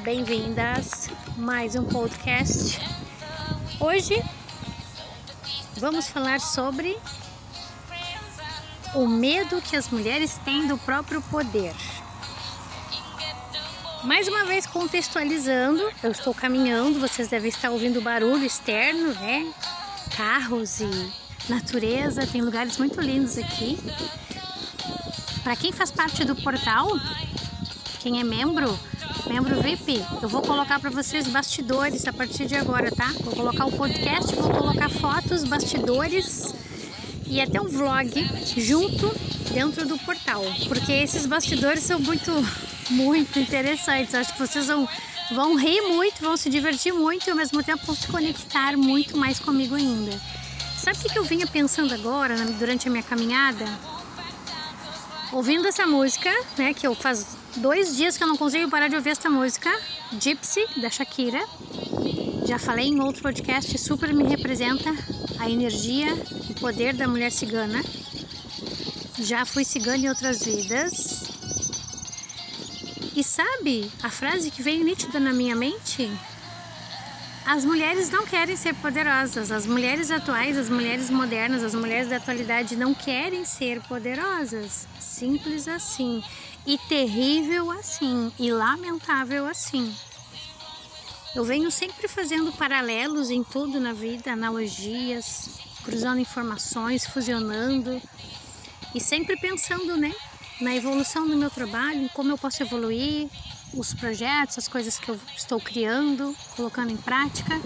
bem-vindas. Mais um podcast. Hoje vamos falar sobre o medo que as mulheres têm do próprio poder. Mais uma vez contextualizando, eu estou caminhando, vocês devem estar ouvindo barulho externo, né? Carros e natureza, tem lugares muito lindos aqui. Para quem faz parte do portal, quem é membro, membro VIP, eu vou colocar para vocês bastidores a partir de agora, tá? Vou colocar o podcast, vou colocar fotos, bastidores e até um vlog junto dentro do portal, porque esses bastidores são muito, muito interessantes. Acho que vocês vão, vão rir muito, vão se divertir muito e ao mesmo tempo vão se conectar muito mais comigo ainda. Sabe o que eu vinha pensando agora, durante a minha caminhada? Ouvindo essa música, né, que eu faz dois dias que eu não consigo parar de ouvir essa música, Gypsy, da Shakira. Já falei em outro podcast, super me representa a energia, o poder da mulher cigana. Já fui cigana em outras vidas. E sabe a frase que veio nítida na minha mente? As mulheres não querem ser poderosas. As mulheres atuais, as mulheres modernas, as mulheres da atualidade não querem ser poderosas. Simples assim e terrível assim e lamentável assim. Eu venho sempre fazendo paralelos em tudo na vida, analogias, cruzando informações, fusionando e sempre pensando, né, na evolução do meu trabalho, em como eu posso evoluir, os projetos, as coisas que eu estou criando, colocando em prática.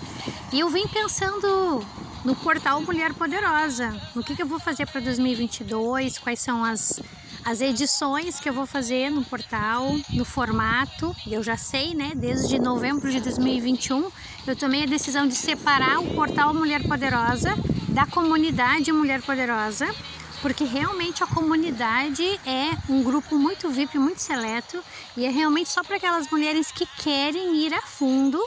E eu vim pensando no portal Mulher Poderosa, no que, que eu vou fazer para 2022, quais são as as edições que eu vou fazer no portal, no formato, eu já sei, né? Desde novembro de 2021, eu tomei a decisão de separar o portal Mulher Poderosa da comunidade Mulher Poderosa, porque realmente a comunidade é um grupo muito VIP, muito seleto e é realmente só para aquelas mulheres que querem ir a fundo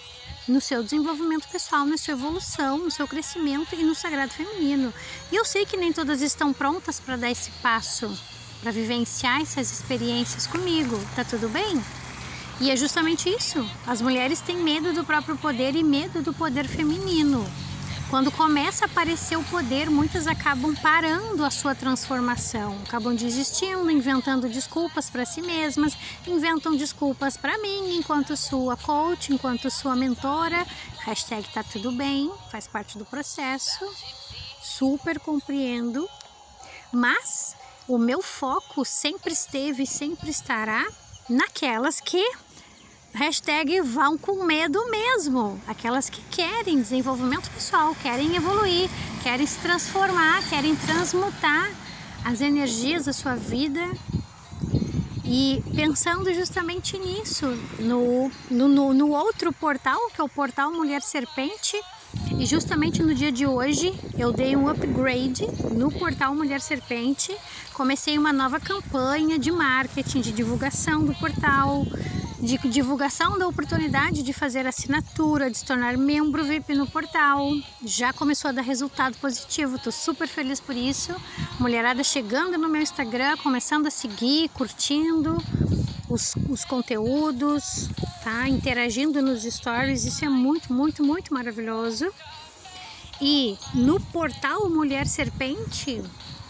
no seu desenvolvimento pessoal, na sua evolução, no seu crescimento e no sagrado feminino. E eu sei que nem todas estão prontas para dar esse passo para vivenciar essas experiências comigo, tá tudo bem? E é justamente isso. As mulheres têm medo do próprio poder e medo do poder feminino. Quando começa a aparecer o poder, muitas acabam parando a sua transformação, acabam desistindo, inventando desculpas para si mesmas, inventam desculpas para mim, enquanto sua coach, enquanto sua mentora. Hashtag tá tudo bem, faz parte do processo. Super compreendo. Mas o meu foco sempre esteve e sempre estará naquelas que hashtag vão com medo mesmo, aquelas que querem desenvolvimento pessoal, querem evoluir, querem se transformar, querem transmutar as energias da sua vida e pensando justamente nisso, no, no, no outro portal, que é o portal Mulher Serpente, e justamente no dia de hoje eu dei um upgrade no portal Mulher Serpente. Comecei uma nova campanha de marketing, de divulgação do portal, de divulgação da oportunidade de fazer assinatura, de se tornar membro VIP no portal. Já começou a dar resultado positivo, estou super feliz por isso. Mulherada chegando no meu Instagram, começando a seguir, curtindo os, os conteúdos, tá? Interagindo nos stories, isso é muito, muito, muito maravilhoso. E no portal Mulher Serpente,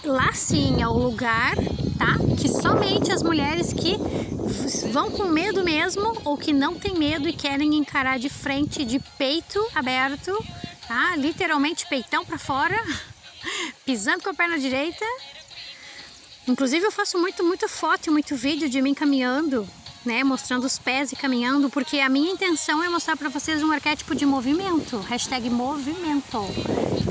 lá sim é o lugar, tá? Que somente as mulheres que vão com medo mesmo ou que não tem medo e querem encarar de frente, de peito aberto, tá? Literalmente peitão para fora, pisando com a perna direita. Inclusive eu faço muito, muito foto e muito vídeo de mim caminhando, né, mostrando os pés e caminhando, porque a minha intenção é mostrar para vocês um arquétipo de movimento, hashtag movimento,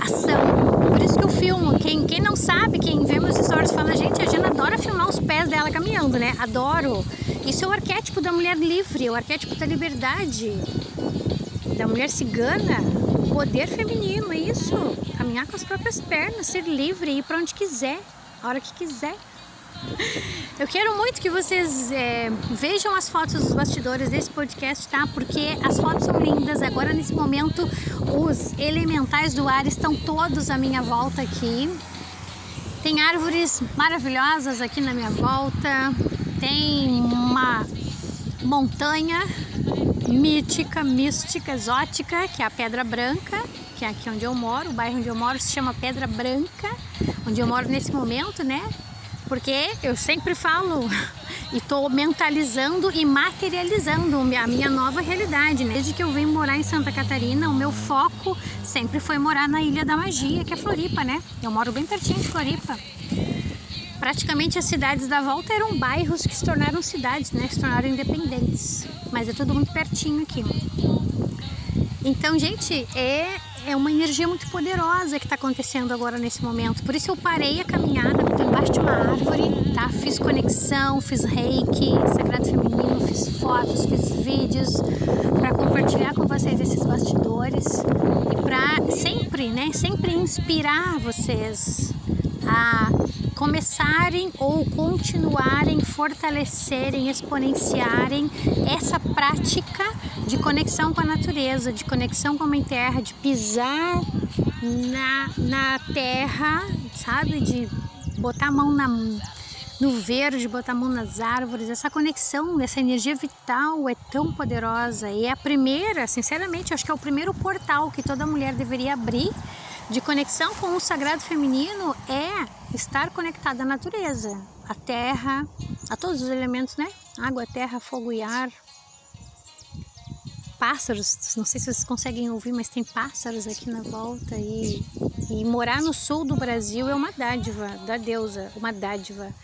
ação. Por isso que eu filmo. Quem, quem não sabe, quem vê meus stories fala, gente, a Jana adora filmar os pés dela caminhando, né? Adoro. Isso é o arquétipo da mulher livre, é o arquétipo da liberdade, da mulher cigana, o poder feminino, é isso. Caminhar com as próprias pernas, ser livre, ir para onde quiser, a hora que quiser. Eu quero muito que vocês é, vejam as fotos dos bastidores desse podcast, tá? Porque as fotos são lindas. Agora, nesse momento, os elementais do ar estão todos à minha volta aqui. Tem árvores maravilhosas aqui na minha volta. Tem uma montanha mítica, mística, exótica, que é a Pedra Branca, que é aqui onde eu moro. O bairro onde eu moro se chama Pedra Branca, onde eu moro nesse momento, né? Porque eu sempre falo e estou mentalizando e materializando a minha nova realidade. Né? Desde que eu venho morar em Santa Catarina, o meu foco sempre foi morar na Ilha da Magia, que é Floripa, né? Eu moro bem pertinho de Floripa. Praticamente as cidades da volta eram bairros que se tornaram cidades, né? Que se tornaram independentes. Mas é tudo muito pertinho aqui. Então, gente, é, é uma energia muito poderosa que está acontecendo agora nesse momento. Por isso eu parei a caminhada, estou embaixo de uma árvore, tá? Fiz conexão, fiz reiki, sagrado feminino, fiz fotos, fiz vídeos para compartilhar com vocês esses bastidores e para sempre, né? Sempre inspirar vocês a começarem ou continuarem, fortalecerem, exponenciarem essa prática de conexão com a natureza, de conexão com a mãe terra, de pisar na, na terra, sabe? De botar a mão na, no verde, botar a mão nas árvores. Essa conexão, essa energia vital é tão poderosa e é a primeira, sinceramente, acho que é o primeiro portal que toda mulher deveria abrir de conexão com o sagrado feminino é estar conectada à natureza, à terra, a todos os elementos, né? Água, terra, fogo e ar. Pássaros, não sei se vocês conseguem ouvir, mas tem pássaros aqui na volta e, e morar no sul do Brasil é uma dádiva da deusa, uma dádiva.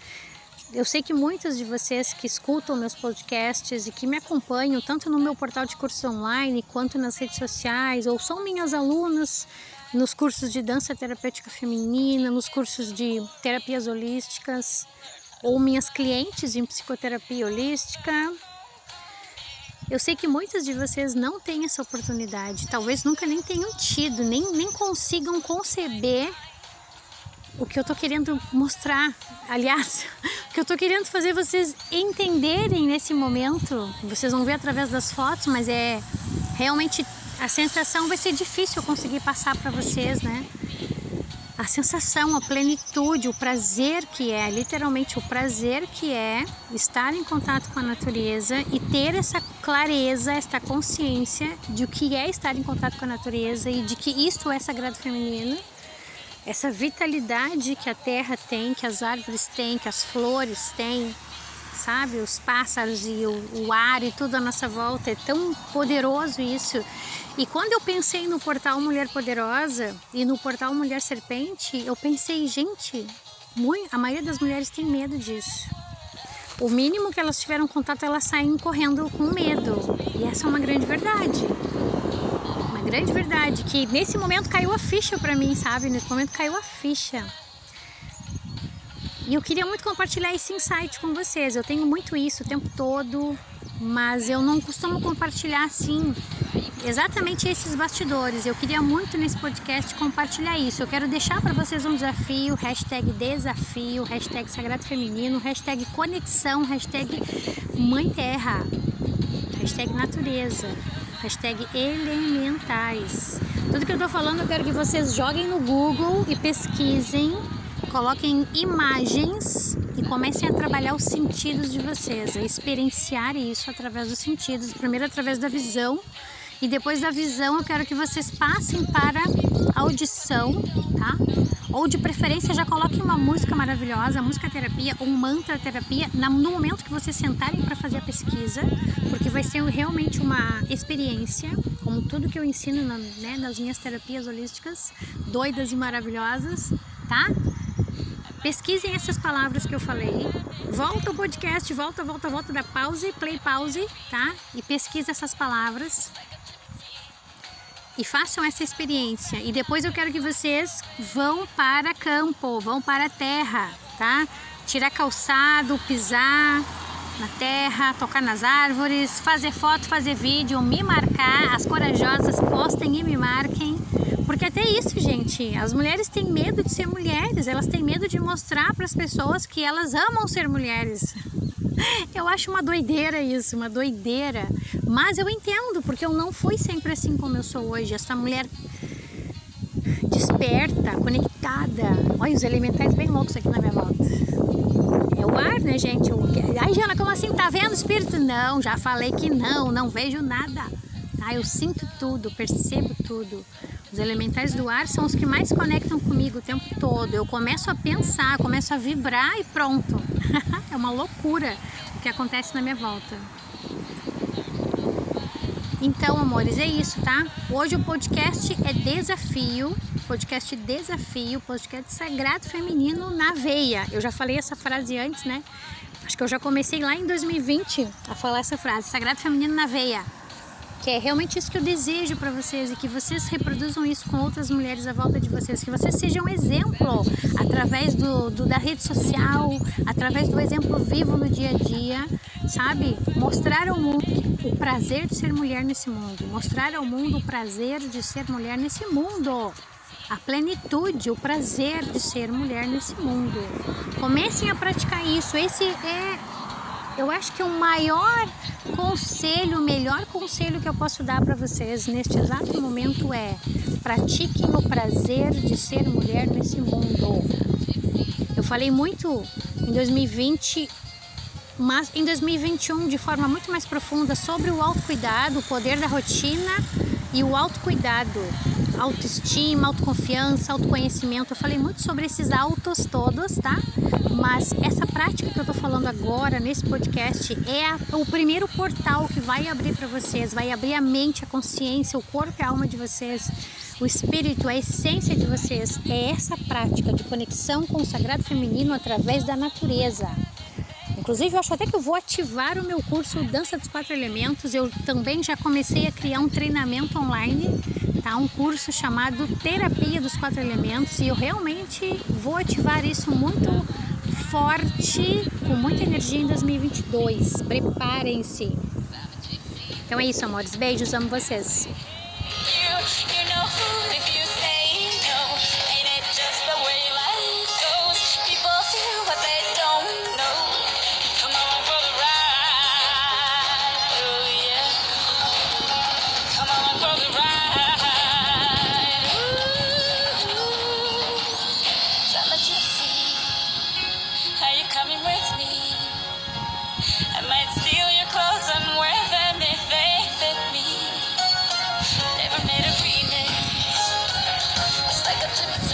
Eu sei que muitas de vocês que escutam meus podcasts e que me acompanham tanto no meu portal de curso online quanto nas redes sociais ou são minhas alunas nos cursos de dança terapêutica feminina, nos cursos de terapias holísticas, ou minhas clientes em psicoterapia holística. Eu sei que muitas de vocês não têm essa oportunidade, talvez nunca nem tenham tido, nem, nem consigam conceber o que eu tô querendo mostrar. Aliás, o que eu tô querendo fazer vocês entenderem nesse momento. Vocês vão ver através das fotos, mas é realmente a sensação vai ser difícil conseguir passar para vocês, né? A sensação, a plenitude, o prazer que é, literalmente o prazer que é estar em contato com a natureza e ter essa clareza, essa consciência de o que é estar em contato com a natureza e de que isto é sagrado feminino, essa vitalidade que a terra tem, que as árvores têm, que as flores têm, sabe? Os pássaros e o, o ar e tudo à nossa volta. É tão poderoso isso. E quando eu pensei no portal Mulher Poderosa e no portal Mulher Serpente, eu pensei, gente, a maioria das mulheres tem medo disso. O mínimo que elas tiveram contato, elas saem correndo com medo. E essa é uma grande verdade. Uma grande verdade que nesse momento caiu a ficha para mim, sabe? Nesse momento caiu a ficha. E eu queria muito compartilhar esse insight com vocês. Eu tenho muito isso o tempo todo, mas eu não costumo compartilhar assim exatamente esses bastidores. Eu queria muito nesse podcast compartilhar isso. Eu quero deixar para vocês um desafio, hashtag desafio, hashtag sagrado feminino, hashtag conexão, hashtag mãe terra, hashtag natureza, hashtag elementais. Tudo que eu tô falando eu quero que vocês joguem no Google e pesquisem coloquem imagens e comecem a trabalhar os sentidos de vocês, a experienciar isso através dos sentidos, primeiro através da visão e depois da visão eu quero que vocês passem para audição, tá? Ou de preferência já coloquem uma música maravilhosa, música terapia ou mantra terapia no momento que vocês sentarem para fazer a pesquisa, porque vai ser realmente uma experiência, como tudo que eu ensino na, né, nas minhas terapias holísticas, doidas e maravilhosas, tá? Pesquisem essas palavras que eu falei. Volta o podcast, volta, volta, volta da pause, play pause, tá? E pesquisa essas palavras. E façam essa experiência. E depois eu quero que vocês vão para campo, vão para a terra, tá? Tirar calçado, pisar na terra, tocar nas árvores, fazer foto, fazer vídeo, me marcar. As corajosas postem e me marquem porque até isso, gente, as mulheres têm medo de ser mulheres, elas têm medo de mostrar para as pessoas que elas amam ser mulheres. Eu acho uma doideira isso, uma doideira. Mas eu entendo, porque eu não fui sempre assim como eu sou hoje. Essa mulher desperta, conectada. Olha os elementais bem loucos aqui na minha volta. É o ar, né, gente? Ai, Jana, como assim? Tá vendo o espírito? Não, já falei que não, não vejo nada. Tá? Eu sinto tudo, percebo tudo. Os elementais do ar são os que mais conectam comigo o tempo todo. Eu começo a pensar, começo a vibrar e pronto. é uma loucura o que acontece na minha volta. Então, amores, é isso, tá? Hoje o podcast é desafio, podcast desafio, podcast sagrado feminino na veia. Eu já falei essa frase antes, né? Acho que eu já comecei lá em 2020 a falar essa frase, sagrado feminino na veia que é realmente isso que eu desejo para vocês e que vocês reproduzam isso com outras mulheres à volta de vocês, que vocês sejam exemplo através do, do, da rede social, através do exemplo vivo no dia a dia, sabe? Mostrar ao mundo o prazer de ser mulher nesse mundo, mostrar ao mundo o prazer de ser mulher nesse mundo. A plenitude, o prazer de ser mulher nesse mundo. Comecem a praticar isso. Esse é eu acho que o maior conselho, o melhor conselho que eu posso dar para vocês neste exato momento é: pratiquem o prazer de ser mulher nesse mundo. Eu falei muito em 2020, mas em 2021 de forma muito mais profunda sobre o autocuidado, o poder da rotina e o autocuidado, autoestima, autoconfiança, autoconhecimento. Eu falei muito sobre esses autos todos, tá? Mas essa prática que eu tô falando agora nesse podcast é a, o primeiro portal que vai abrir para vocês, vai abrir a mente, a consciência, o corpo e a alma de vocês, o espírito, a essência de vocês. É essa prática de conexão com o sagrado feminino através da natureza. Inclusive, eu acho até que eu vou ativar o meu curso Dança dos Quatro Elementos. Eu também já comecei a criar um treinamento online, tá? Um curso chamado Terapia dos Quatro Elementos e eu realmente vou ativar isso muito forte, com muita energia em 2022. Preparem-se. Então é isso, amores. Beijos, amo vocês. Jimmy